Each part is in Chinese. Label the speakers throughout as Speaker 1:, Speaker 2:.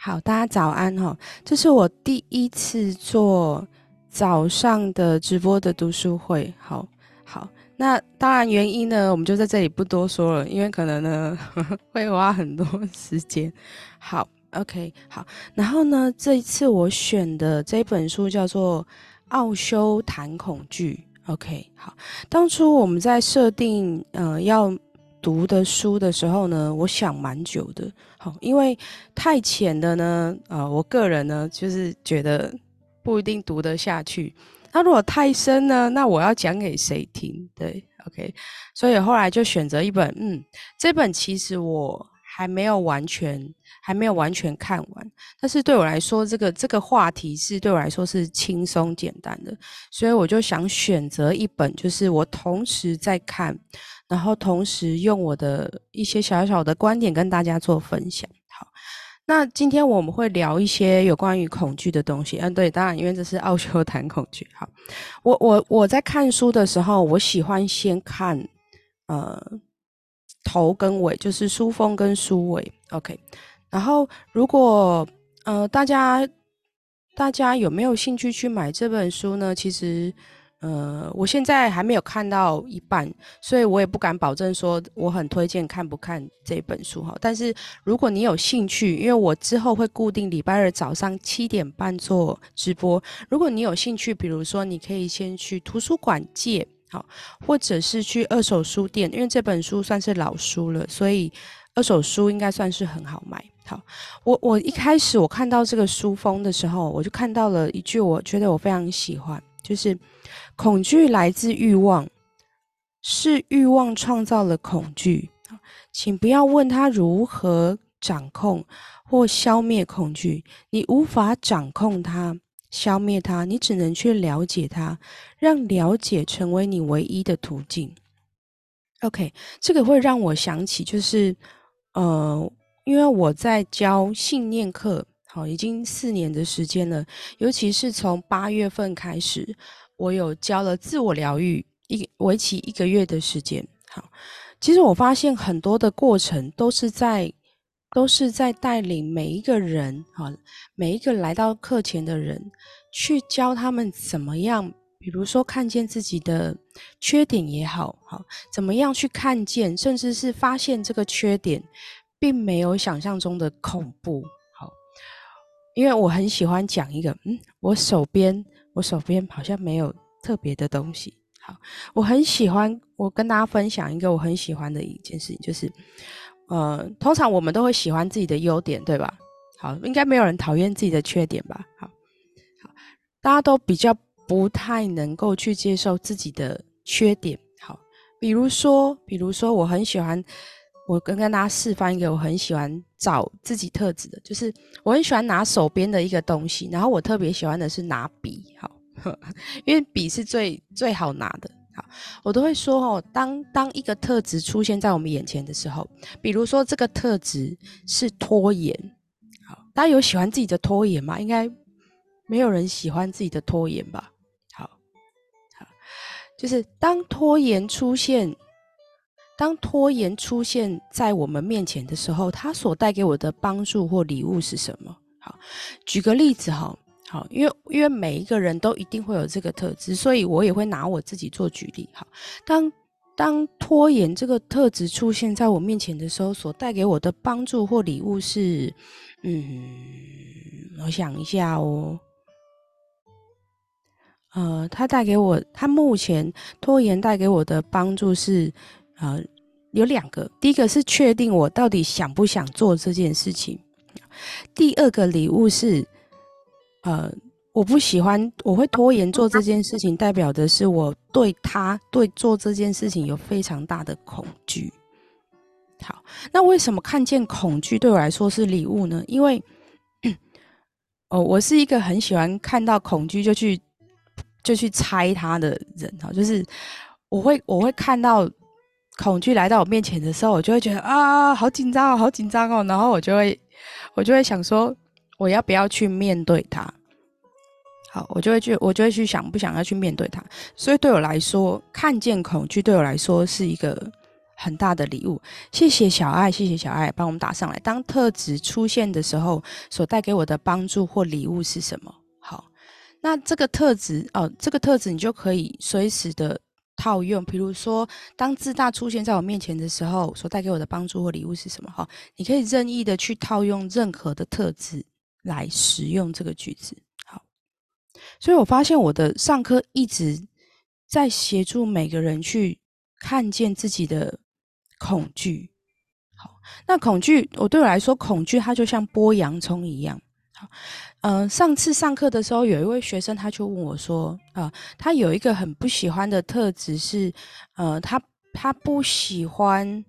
Speaker 1: 好，大家早安哈！这是我第一次做早上的直播的读书会。好好，那当然原因呢，我们就在这里不多说了，因为可能呢 会花很多 时间。好，OK，好。然后呢，这一次我选的这本书叫做《奥修谈恐惧》。OK，好。当初我们在设定呃要读的书的时候呢，我想蛮久的。好，因为太浅的呢，啊，我个人呢就是觉得不一定读得下去。那如果太深呢，那我要讲给谁听？对，OK。所以后来就选择一本，嗯，这本其实我还没有完全还没有完全看完，但是对我来说，这个这个话题是对我来说是轻松简单的，所以我就想选择一本，就是我同时在看。然后同时用我的一些小小的观点跟大家做分享。好，那今天我们会聊一些有关于恐惧的东西。嗯，对，当然，因为这是奥修谈恐惧。好，我我我在看书的时候，我喜欢先看呃头跟尾，就是书封跟书尾。OK，然后如果呃大家大家有没有兴趣去买这本书呢？其实。呃，我现在还没有看到一半，所以我也不敢保证说我很推荐看不看这本书哈。但是如果你有兴趣，因为我之后会固定礼拜二早上七点半做直播，如果你有兴趣，比如说你可以先去图书馆借好，或者是去二手书店，因为这本书算是老书了，所以二手书应该算是很好买。好，我我一开始我看到这个书封的时候，我就看到了一句，我觉得我非常喜欢，就是。恐惧来自欲望，是欲望创造了恐惧。请不要问他如何掌控或消灭恐惧，你无法掌控它、消灭它，你只能去了解它，让了解成为你唯一的途径。OK，这个会让我想起，就是呃，因为我在教信念课，好，已经四年的时间了，尤其是从八月份开始。我有教了自我疗愈一为期一个月的时间。好，其实我发现很多的过程都是在都是在带领每一个人，哈，每一个来到课前的人，去教他们怎么样，比如说看见自己的缺点也好，好，怎么样去看见，甚至是发现这个缺点并没有想象中的恐怖。好，因为我很喜欢讲一个，嗯，我手边。我手边好像没有特别的东西。好，我很喜欢，我跟大家分享一个我很喜欢的一件事情，就是，呃，通常我们都会喜欢自己的优点，对吧？好，应该没有人讨厌自己的缺点吧？好，好，大家都比较不太能够去接受自己的缺点。好，比如说，比如说，我很喜欢。我跟跟大家示范一个我很喜欢找自己特质的，就是我很喜欢拿手边的一个东西，然后我特别喜欢的是拿笔，好呵，因为笔是最最好拿的，好，我都会说哦，当当一个特质出现在我们眼前的时候，比如说这个特质是拖延，好，大家有喜欢自己的拖延吗？应该没有人喜欢自己的拖延吧？好，好，就是当拖延出现。当拖延出现在我们面前的时候，它所带给我的帮助或礼物是什么？好，举个例子哈，好，因为因为每一个人都一定会有这个特质，所以我也会拿我自己做举例。好，当当拖延这个特质出现在我面前的时候，所带给我的帮助或礼物是，嗯，我想一下哦，呃，他带给我，他目前拖延带给我的帮助是。呃，有两个，第一个是确定我到底想不想做这件事情，第二个礼物是，呃，我不喜欢，我会拖延做这件事情，代表的是我对他对做这件事情有非常大的恐惧。好，那为什么看见恐惧对我来说是礼物呢？因为，哦，我是一个很喜欢看到恐惧就去就去猜他的人哈，就是我会我会看到。恐惧来到我面前的时候，我就会觉得啊，好紧张哦，好紧张哦。然后我就会，我就会想说，我要不要去面对它？我就会去，我就会去想，不想要去面对它。所以对我来说，看见恐惧对我来说是一个很大的礼物。谢谢小爱，谢谢小爱帮我们打上来。当特质出现的时候，所带给我的帮助或礼物是什么？好，那这个特质哦，这个特质你就可以随时的套用。比如说，当自大出现在我面前的时候，所带给我的帮助或礼物是什么？哈，你可以任意的去套用任何的特质来使用这个句子。所以我发现我的上课一直在协助每个人去看见自己的。恐惧，好，那恐惧，我对我来说，恐惧它就像剥洋葱一样。好，嗯，上次上课的时候，有一位学生他就问我说，啊，他有一个很不喜欢的特质是，呃，他他不喜欢，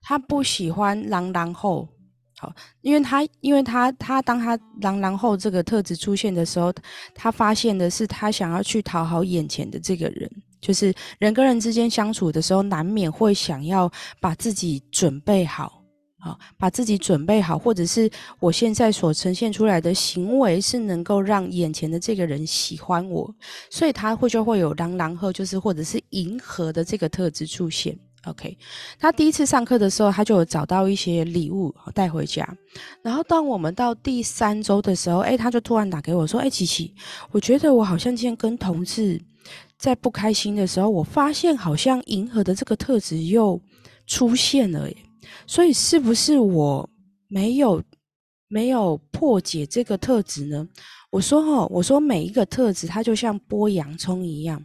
Speaker 1: 他不喜欢狼狼后，好，因为他因为他他当他狼狼后这个特质出现的时候，他发现的是他想要去讨好眼前的这个人。就是人跟人之间相处的时候，难免会想要把自己准备好，好把自己准备好，或者是我现在所呈现出来的行为是能够让眼前的这个人喜欢我，所以他会就会有狼狼后就是或者是迎合的这个特质出现。OK，他第一次上课的时候，他就有找到一些礼物带回家，然后当我们到第三周的时候，哎，他就突然打给我说：“哎，琪琪，我觉得我好像今天跟同事。”在不开心的时候，我发现好像银河的这个特质又出现了，耶。所以是不是我没有没有破解这个特质呢？我说哈，我说每一个特质它就像剥洋葱一样，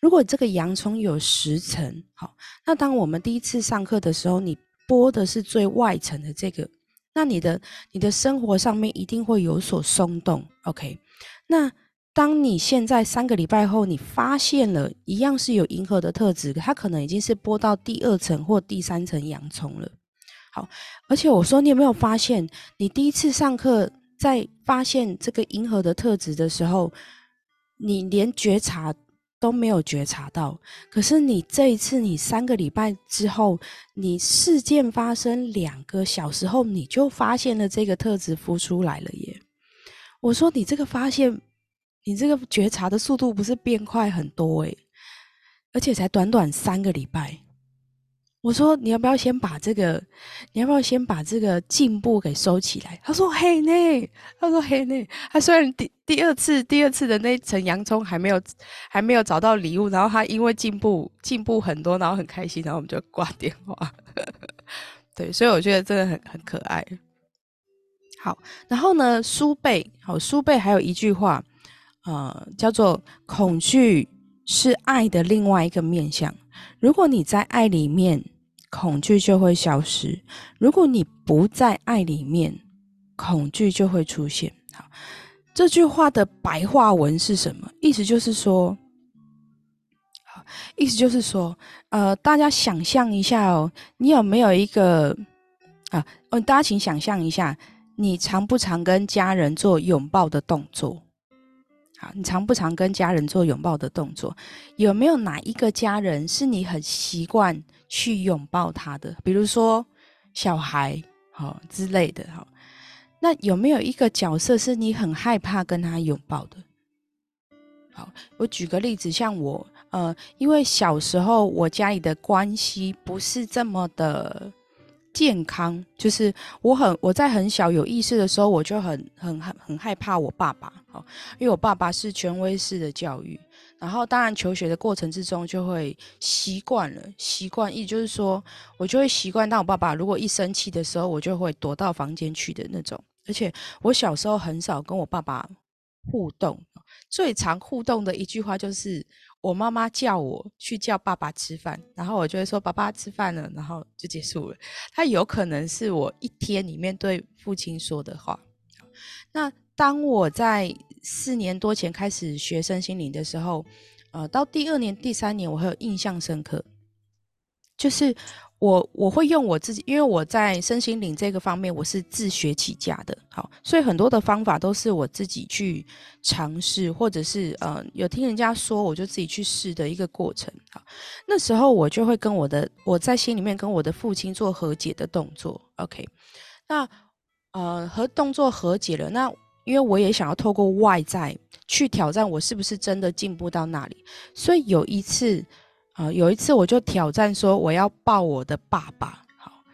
Speaker 1: 如果这个洋葱有十层，好，那当我们第一次上课的时候，你剥的是最外层的这个，那你的你的生活上面一定会有所松动，OK？那。当你现在三个礼拜后，你发现了一样是有银河的特质，它可能已经是播到第二层或第三层洋葱了。好，而且我说你有没有发现，你第一次上课在发现这个银河的特质的时候，你连觉察都没有觉察到。可是你这一次，你三个礼拜之后，你事件发生两个小时后，你就发现了这个特质浮出来了耶。我说你这个发现。你这个觉察的速度不是变快很多诶，而且才短短三个礼拜。我说你要不要先把这个，你要不要先把这个进步给收起来？他说嘿呢，他说嘿呢。他虽然第第二次第二次的那层洋葱还没有还没有找到礼物，然后他因为进步进步很多，然后很开心，然后我们就挂电话。对，所以我觉得真的很很可爱。好，然后呢，苏贝好，苏贝还有一句话。呃，叫做恐惧是爱的另外一个面向。如果你在爱里面，恐惧就会消失；如果你不在爱里面，恐惧就会出现。好，这句话的白话文是什么？意思就是说，好，意思就是说，呃，大家想象一下哦，你有没有一个啊？哦，大家请想象一下，你常不常跟家人做拥抱的动作？你常不常跟家人做拥抱的动作？有没有哪一个家人是你很习惯去拥抱他的？比如说小孩，好之类的，好。那有没有一个角色是你很害怕跟他拥抱的？好，我举个例子，像我，呃，因为小时候我家里的关系不是这么的。健康就是我很我在很小有意识的时候，我就很很很很害怕我爸爸，好，因为我爸爸是权威式的教育，然后当然求学的过程之中就会习惯了，习惯，意就是说我就会习惯，当我爸爸如果一生气的时候，我就会躲到房间去的那种，而且我小时候很少跟我爸爸互动，最常互动的一句话就是。我妈妈叫我去叫爸爸吃饭，然后我就会说：“爸爸吃饭了。”然后就结束了。他有可能是我一天里面对父亲说的话。那当我在四年多前开始学生心灵的时候，呃，到第二年、第三年，我会有印象深刻，就是。我我会用我自己，因为我在身心灵这个方面我是自学起家的，好，所以很多的方法都是我自己去尝试，或者是呃有听人家说，我就自己去试的一个过程。好，那时候我就会跟我的我在心里面跟我的父亲做和解的动作。OK，那呃和动作和解了，那因为我也想要透过外在去挑战我是不是真的进步到那里，所以有一次。啊，有一次我就挑战说我要抱我的爸爸。好，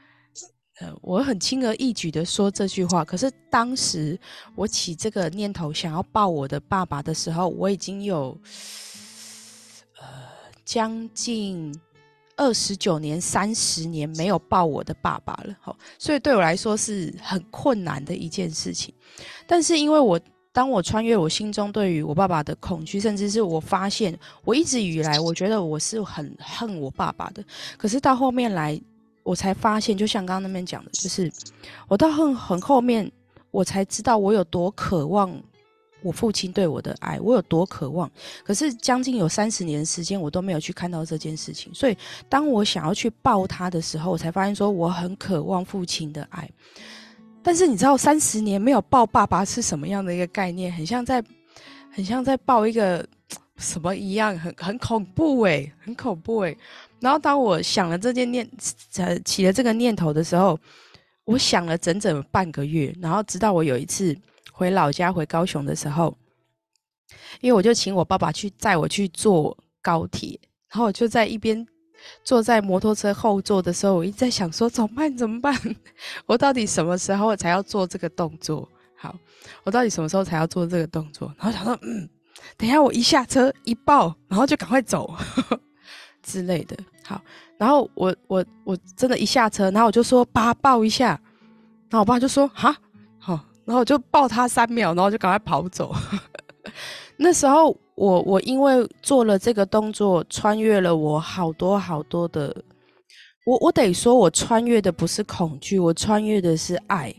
Speaker 1: 呃，我很轻而易举的说这句话，可是当时我起这个念头想要抱我的爸爸的时候，我已经有呃将近。二十九年、三十年没有抱我的爸爸了，好，所以对我来说是很困难的一件事情。但是因为我当我穿越我心中对于我爸爸的恐惧，甚至是我发现我一直以来我觉得我是很恨我爸爸的，可是到后面来我才发现，就像刚刚那边讲的，就是我到很很后面我才知道我有多渴望。我父亲对我的爱，我有多渴望？可是将近有三十年时间，我都没有去看到这件事情。所以，当我想要去抱他的时候，我才发现说我很渴望父亲的爱。但是你知道，三十年没有抱爸爸是什么样的一个概念？很像在，很像在抱一个什么一样，很很恐怖诶，很恐怖诶。然后当我想了这件念，呃，起了这个念头的时候，我想了整整半个月，然后直到我有一次。回老家回高雄的时候，因为我就请我爸爸去载我去坐高铁，然后我就在一边坐在摩托车后座的时候，我一直在想说怎么办怎么办？我到底什么时候才要做这个动作？好，我到底什么时候才要做这个动作？然后想说，嗯，等下我一下车一抱，然后就赶快走 之类的。好，然后我我我真的，一下车，然后我就说爸抱一下，然后我爸就说哈。然后我就抱他三秒，然后就赶快跑走。那时候我我因为做了这个动作，穿越了我好多好多的，我我得说，我穿越的不是恐惧，我穿越的是爱。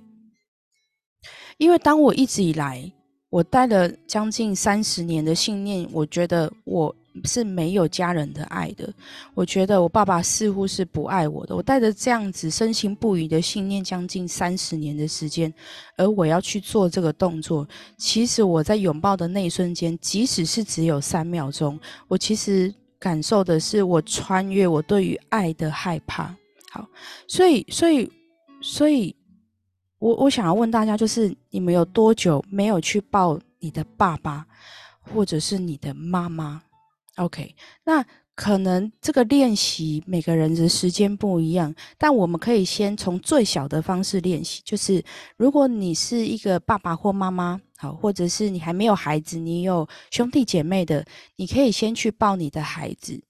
Speaker 1: 因为当我一直以来，我带了将近三十年的信念，我觉得我。是没有家人的爱的。我觉得我爸爸似乎是不爱我的。我带着这样子深信不疑的信念，将近三十年的时间，而我要去做这个动作。其实我在拥抱的那一瞬间，即使是只有三秒钟，我其实感受的是我穿越我对于爱的害怕。好，所以，所以，所以，我我想要问大家，就是你们有多久没有去抱你的爸爸，或者是你的妈妈？OK，那可能这个练习每个人的时间不一样，但我们可以先从最小的方式练习，就是如果你是一个爸爸或妈妈，好，或者是你还没有孩子，你有兄弟姐妹的，你可以先去抱你的孩子，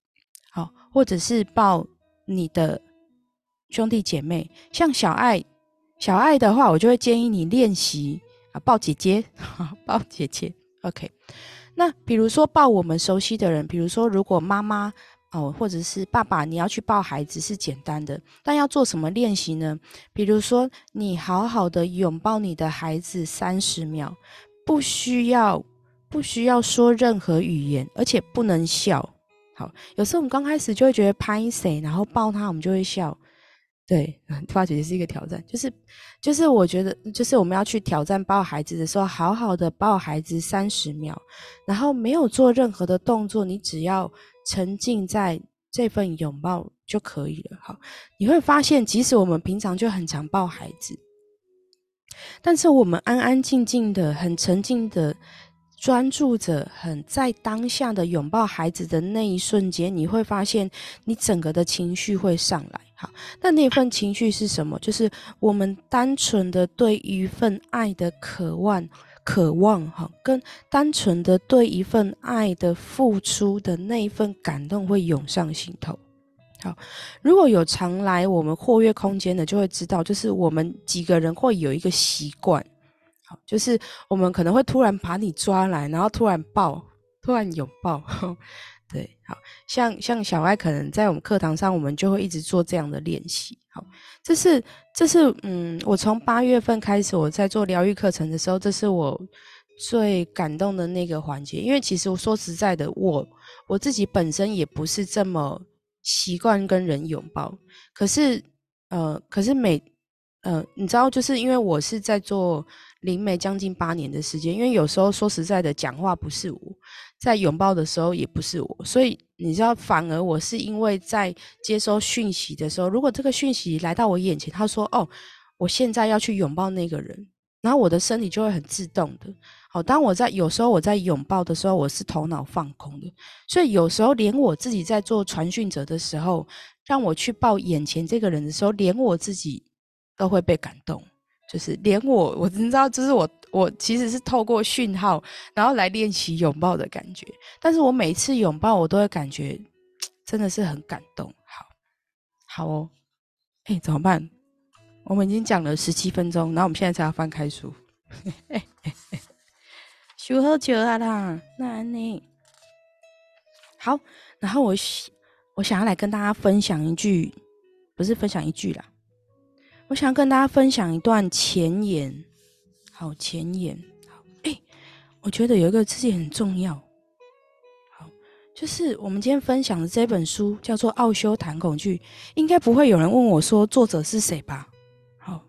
Speaker 1: 好，或者是抱你的兄弟姐妹。像小爱，小爱的话，我就会建议你练习啊，抱姐姐，抱姐姐，OK。那比如说抱我们熟悉的人，比如说如果妈妈哦，或者是爸爸，你要去抱孩子是简单的，但要做什么练习呢？比如说你好好的拥抱你的孩子三十秒，不需要不需要说任何语言，而且不能笑。好，有时候我们刚开始就会觉得拍谁，然后抱他，我们就会笑。对，发姐姐是一个挑战，就是，就是我觉得，就是我们要去挑战抱孩子的时候，好好的抱孩子三十秒，然后没有做任何的动作，你只要沉浸在这份拥抱就可以了。好，你会发现，即使我们平常就很常抱孩子，但是我们安安静静的、很沉静的。专注着，很在当下的拥抱孩子的那一瞬间，你会发现你整个的情绪会上来。好，那那份情绪是什么？就是我们单纯的对一份爱的渴望，渴望哈，跟单纯的对一份爱的付出的那一份感动会涌上心头。好，如果有常来我们活跃空间的，就会知道，就是我们几个人会有一个习惯。好就是我们可能会突然把你抓来，然后突然抱，突然拥抱，对，好像像小爱可能在我们课堂上，我们就会一直做这样的练习。好，这是这是嗯，我从八月份开始我在做疗愈课程的时候，这是我最感动的那个环节。因为其实我说实在的，我我自己本身也不是这么习惯跟人拥抱，可是呃，可是每呃，你知道，就是因为我是在做。灵媒将近八年的时间，因为有时候说实在的，讲话不是我在拥抱的时候也不是我，所以你知道，反而我是因为在接收讯息的时候，如果这个讯息来到我眼前，他说：“哦，我现在要去拥抱那个人。”然后我的身体就会很自动的。好，当我在有时候我在拥抱的时候，我是头脑放空的，所以有时候连我自己在做传讯者的时候，让我去抱眼前这个人的时候，连我自己都会被感动，就是连我，我你知道，就是我，我其实是透过讯号，然后来练习拥抱的感觉，但是我每次拥抱，我都会感觉真的是很感动。好，好哦，哎，怎么办？我们已经讲了十七分钟，然后我们现在才要翻开书。修喝酒啊啦，那你好。然后我我想要来跟大家分享一句，不是分享一句啦，我想要跟大家分享一段前言。好，前言。好，哎，我觉得有一个事情很重要。好，就是我们今天分享的这本书叫做《奥修谈恐惧》，应该不会有人问我说作者是谁吧？好，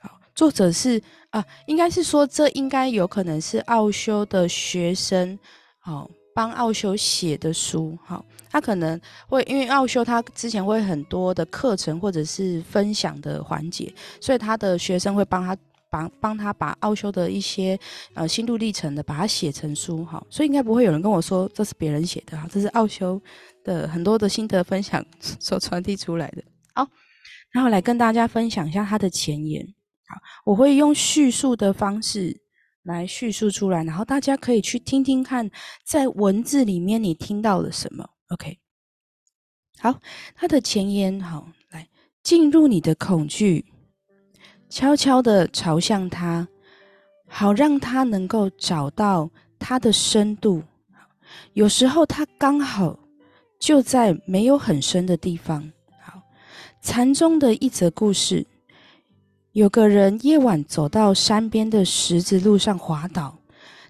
Speaker 1: 好，作者是。啊，应该是说，这应该有可能是奥修的学生，好帮奥修写的书，好，他可能会因为奥修他之前会很多的课程或者是分享的环节，所以他的学生会帮他帮帮他把奥修的一些呃心路历程的把它写成书，哈，所以应该不会有人跟我说这是别人写的，哈，这是奥修的很多的心得分享 所传递出来的，好，然后来跟大家分享一下他的前言。好，我会用叙述的方式来叙述出来，然后大家可以去听听看，在文字里面你听到了什么。OK，好，他的前言，好，来进入你的恐惧，悄悄的朝向他，好让他能够找到他的深度。有时候他刚好就在没有很深的地方。好，禅宗的一则故事。有个人夜晚走到山边的石子路上滑倒，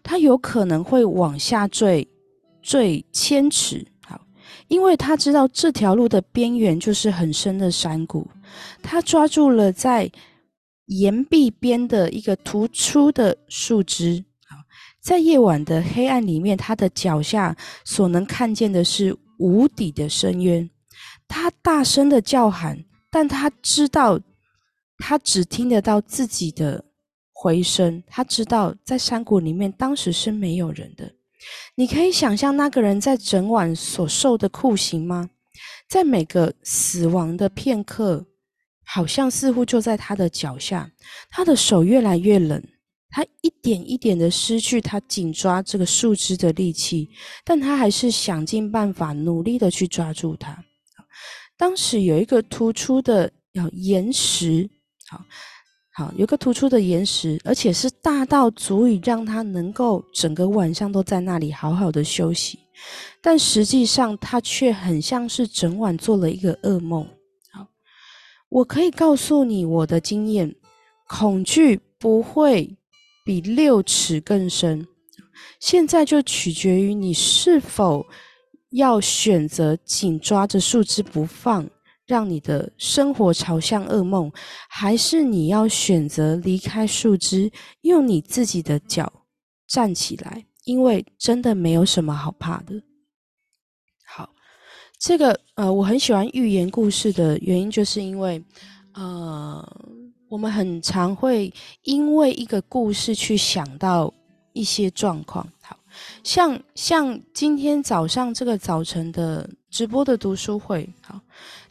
Speaker 1: 他有可能会往下坠，坠千尺。好，因为他知道这条路的边缘就是很深的山谷。他抓住了在岩壁边的一个突出的树枝。好，在夜晚的黑暗里面，他的脚下所能看见的是无底的深渊。他大声的叫喊，但他知道。他只听得到自己的回声，他知道在山谷里面当时是没有人的。你可以想象那个人在整晚所受的酷刑吗？在每个死亡的片刻，好像似乎就在他的脚下。他的手越来越冷，他一点一点的失去他紧抓这个树枝的力气，但他还是想尽办法努力的去抓住它。当时有一个突出的要岩石。好好，有个突出的岩石，而且是大到足以让他能够整个晚上都在那里好好的休息。但实际上，他却很像是整晚做了一个噩梦。我可以告诉你我的经验：恐惧不会比六尺更深。现在就取决于你是否要选择紧抓着树枝不放。让你的生活朝向噩梦，还是你要选择离开树枝，用你自己的脚站起来？因为真的没有什么好怕的。这个呃，我很喜欢寓言故事的原因，就是因为呃，我们很常会因为一个故事去想到一些状况。好像像今天早上这个早晨的直播的读书会，好。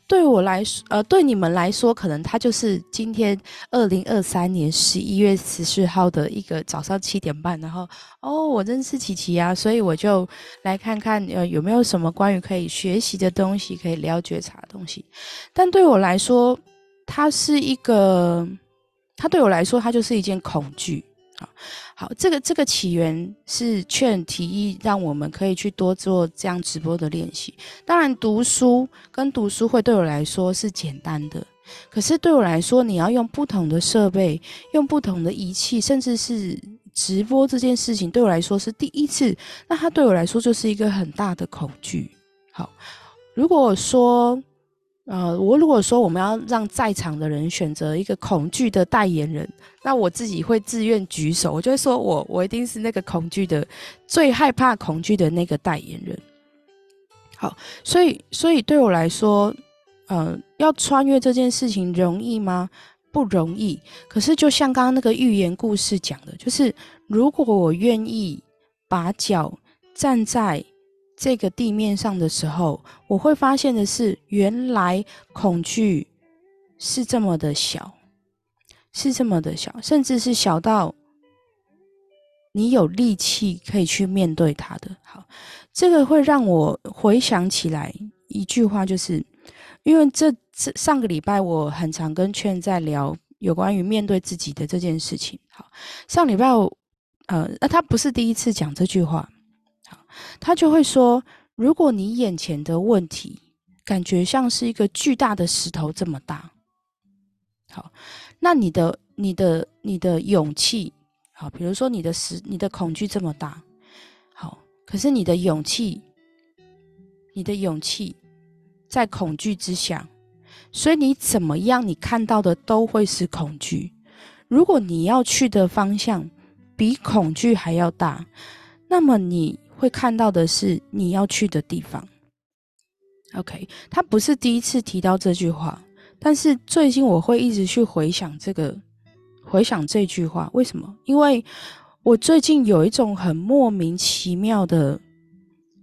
Speaker 1: 对我来说，呃，对你们来说，可能它就是今天二零二三年十一月十四号的一个早上七点半，然后哦，我认识琪琪啊，所以我就来看看，呃，有没有什么关于可以学习的东西，可以了觉察的东西。但对我来说，它是一个，它对我来说，它就是一件恐惧。好，好，这个这个起源是劝提议，让我们可以去多做这样直播的练习。当然，读书跟读书会对我来说是简单的，可是对我来说，你要用不同的设备，用不同的仪器，甚至是直播这件事情，对我来说是第一次。那它对我来说就是一个很大的恐惧。好，如果说。呃，我如果说我们要让在场的人选择一个恐惧的代言人，那我自己会自愿举手，我就会说我我一定是那个恐惧的最害怕恐惧的那个代言人。好，所以所以对我来说，呃，要穿越这件事情容易吗？不容易。可是就像刚刚那个寓言故事讲的，就是如果我愿意把脚站在这个地面上的时候，我会发现的是，原来恐惧是这么的小，是这么的小，甚至是小到。你有力气可以去面对他的，好，这个会让我回想起来一句话，就是因为这这上个礼拜我很常跟圈在聊有关于面对自己的这件事情。好，上礼拜呃，那他不是第一次讲这句话，他就会说，如果你眼前的问题感觉像是一个巨大的石头这么大，好，那你的你的你的勇气。好，比如说你的石，你的恐惧这么大，好，可是你的勇气，你的勇气在恐惧之下，所以你怎么样，你看到的都会是恐惧。如果你要去的方向比恐惧还要大，那么你会看到的是你要去的地方。OK，他不是第一次提到这句话，但是最近我会一直去回想这个。回想这句话，为什么？因为我最近有一种很莫名其妙的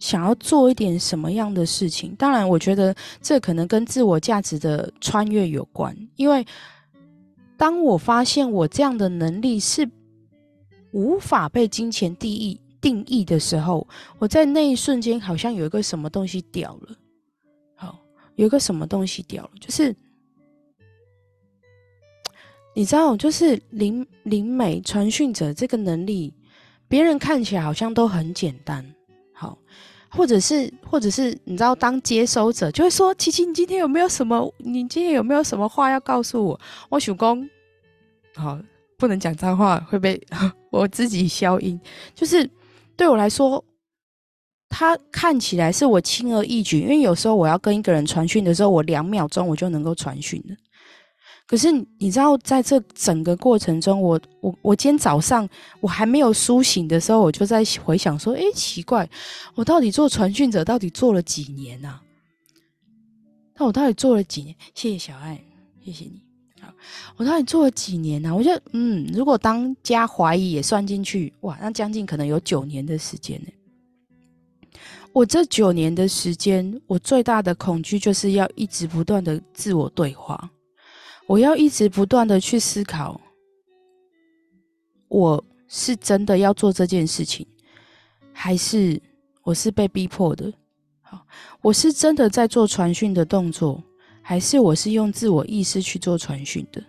Speaker 1: 想要做一点什么样的事情。当然，我觉得这可能跟自我价值的穿越有关。因为当我发现我这样的能力是无法被金钱定义定义的时候，我在那一瞬间好像有一个什么东西掉了。好，有一个什么东西掉了，就是。你知道，就是灵灵美传讯者这个能力，别人看起来好像都很简单，好，或者是或者是你知道，当接收者就会说：“琪琪，你今天有没有什么？你今天有没有什么话要告诉我？”我许公，好，不能讲脏话会被 我自己消音。就是对我来说，他看起来是我轻而易举，因为有时候我要跟一个人传讯的时候，我两秒钟我就能够传讯了。可是你知道，在这整个过程中，我我我今天早上我还没有苏醒的时候，我就在回想说：，哎，奇怪，我到底做传讯者到底做了几年呢？那我到底做了几年？谢谢小爱，谢谢你。我到底做了几年呢？我觉得，嗯，如果当加怀疑也算进去，哇，那将近可能有九年的时间呢。我这九年的时间，我最大的恐惧就是要一直不断的自我对话。我要一直不断的去思考，我是真的要做这件事情，还是我是被逼迫的？好，我是真的在做传讯的动作，还是我是用自我意识去做传讯的？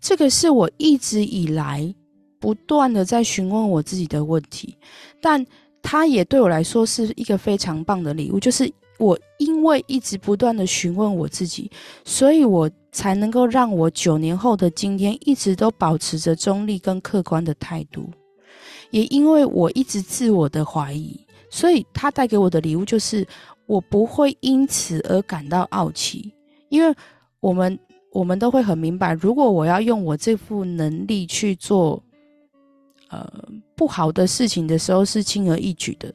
Speaker 1: 这个是我一直以来不断的在询问我自己的问题，但它也对我来说是一个非常棒的礼物，就是我因为一直不断的询问我自己，所以我。才能够让我九年后的今天一直都保持着中立跟客观的态度，也因为我一直自我的怀疑，所以他带给我的礼物就是我不会因此而感到傲气，因为我们我们都会很明白，如果我要用我这副能力去做呃不好的事情的时候是轻而易举的，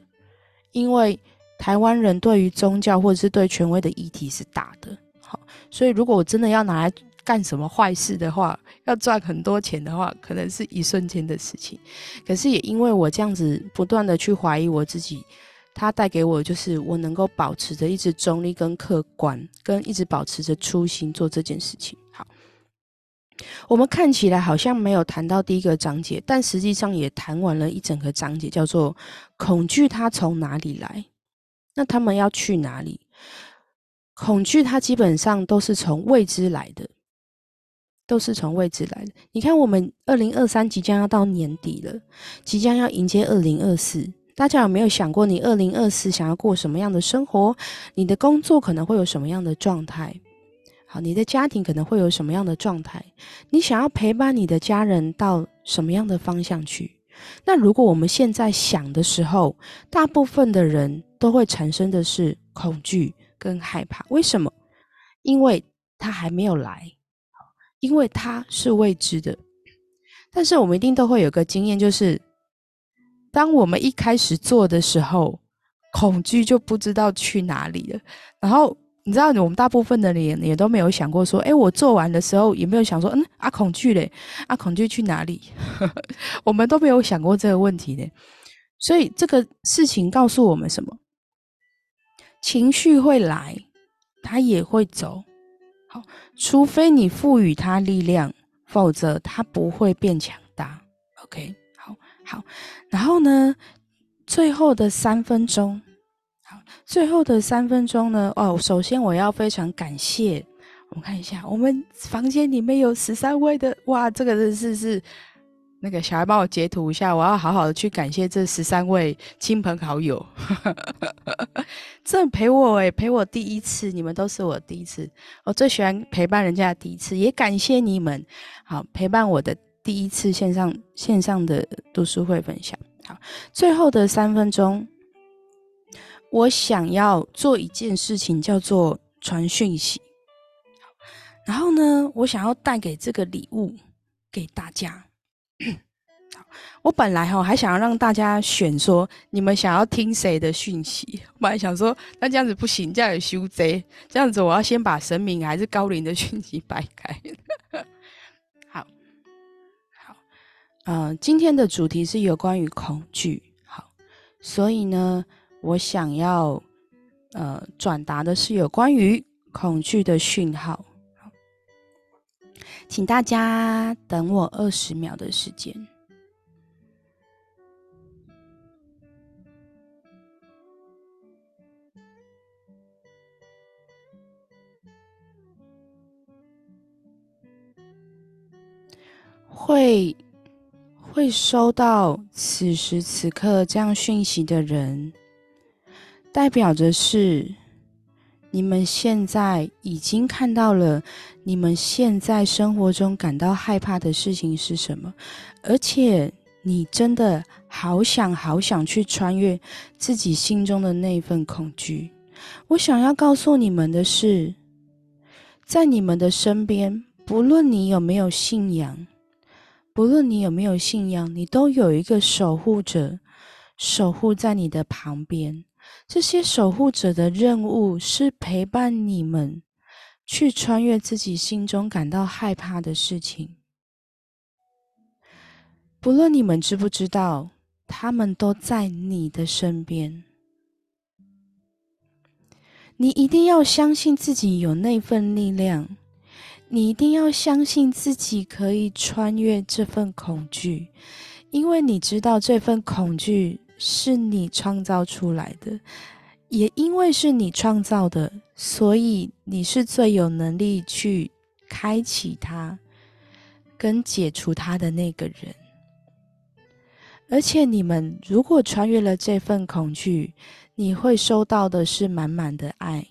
Speaker 1: 因为台湾人对于宗教或者是对权威的议题是大的。好，所以如果我真的要拿来干什么坏事的话，要赚很多钱的话，可能是一瞬间的事情。可是也因为我这样子不断的去怀疑我自己，它带给我就是我能够保持着一直中立跟客观，跟一直保持着初心做这件事情。好，我们看起来好像没有谈到第一个章节，但实际上也谈完了一整个章节，叫做恐惧它从哪里来？那他们要去哪里？恐惧，它基本上都是从未知来的，都是从未知来的。你看，我们二零二三即将要到年底了，即将要迎接二零二四。大家有没有想过，你二零二四想要过什么样的生活？你的工作可能会有什么样的状态？好，你的家庭可能会有什么样的状态？你想要陪伴你的家人到什么样的方向去？那如果我们现在想的时候，大部分的人都会产生的是恐惧。跟害怕，为什么？因为他还没有来，因为他是未知的。但是我们一定都会有个经验，就是当我们一开始做的时候，恐惧就不知道去哪里了。然后你知道，我们大部分的人也都没有想过说，哎，我做完的时候有没有想说，嗯，啊，恐惧嘞，啊，恐惧去哪里？我们都没有想过这个问题呢。所以这个事情告诉我们什么？情绪会来，它也会走。好，除非你赋予它力量，否则它不会变强大。OK，好，然后呢，最后的三分钟。好最后的三分钟呢？哦，首先我要非常感谢，我们看一下，我们房间里面有十三位的，哇，这个真是是那个小孩帮我截图一下，我要好好的去感谢这十三位亲朋好友，这陪我诶，陪我第一次，你们都是我第一次，我最喜欢陪伴人家第一次，也感谢你们，好陪伴我的第一次线上线上的读书会分享，好，最后的三分钟。我想要做一件事情，叫做传讯息。然后呢，我想要带给这个礼物给大家。我本来哈还想要让大家选说，你们想要听谁的讯息。我本来想说，那这样子不行，这样有修贼。这样子我要先把神明还是高龄的讯息摆开。好，好，嗯，今天的主题是有关于恐惧。好，所以呢。我想要，呃，转达的是有关于恐惧的讯号。请大家等我二十秒的时间。会会收到此时此刻这样讯息的人。代表着是，你们现在已经看到了，你们现在生活中感到害怕的事情是什么，而且你真的好想好想去穿越自己心中的那份恐惧。我想要告诉你们的是，在你们的身边，不论你有没有信仰，不论你有没有信仰，你都有一个守护者，守护在你的旁边。这些守护者的任务是陪伴你们去穿越自己心中感到害怕的事情。不论你们知不知道，他们都在你的身边。你一定要相信自己有那份力量，你一定要相信自己可以穿越这份恐惧，因为你知道这份恐惧。是你创造出来的，也因为是你创造的，所以你是最有能力去开启它，跟解除它的那个人。而且，你们如果穿越了这份恐惧，你会收到的是满满的爱，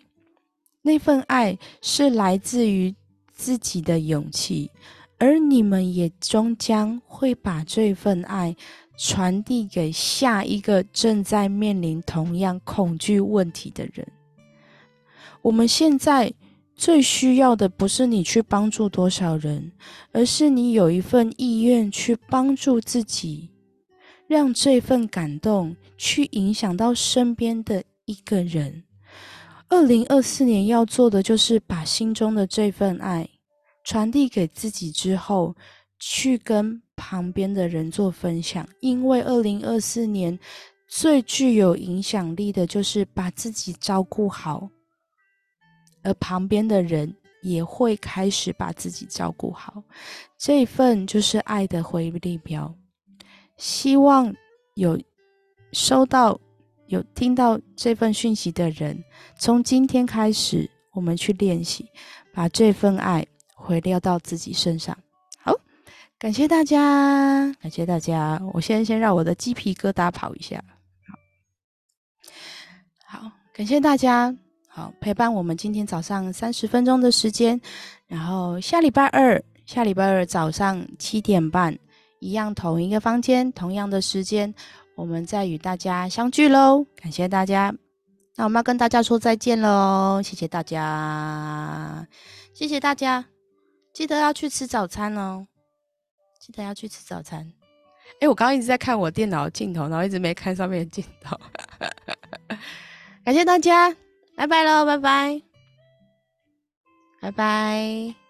Speaker 1: 那份爱是来自于自己的勇气，而你们也终将会把这份爱。传递给下一个正在面临同样恐惧问题的人。我们现在最需要的不是你去帮助多少人，而是你有一份意愿去帮助自己，让这份感动去影响到身边的一个人。二零二四年要做的就是把心中的这份爱传递给自己之后。去跟旁边的人做分享，因为二零二四年最具有影响力的就是把自己照顾好，而旁边的人也会开始把自己照顾好，这份就是爱的回力标。希望有收到、有听到这份讯息的人，从今天开始，我们去练习，把这份爱回流到自己身上。好感谢大家，感谢大家。我先先让我的鸡皮疙瘩跑一下。好，感谢大家，好陪伴我们今天早上三十分钟的时间。然后下礼拜二，下礼拜二早上七点半，一样同一个房间，同样的时间，我们再与大家相聚喽。感谢大家，那我们要跟大家说再见喽。谢谢大家，谢谢大家，记得要去吃早餐哦。记得要去吃早餐。哎，我刚刚一直在看我电脑镜头，然后一直没看上面的镜头。感谢大家，拜拜喽，拜拜。拜拜。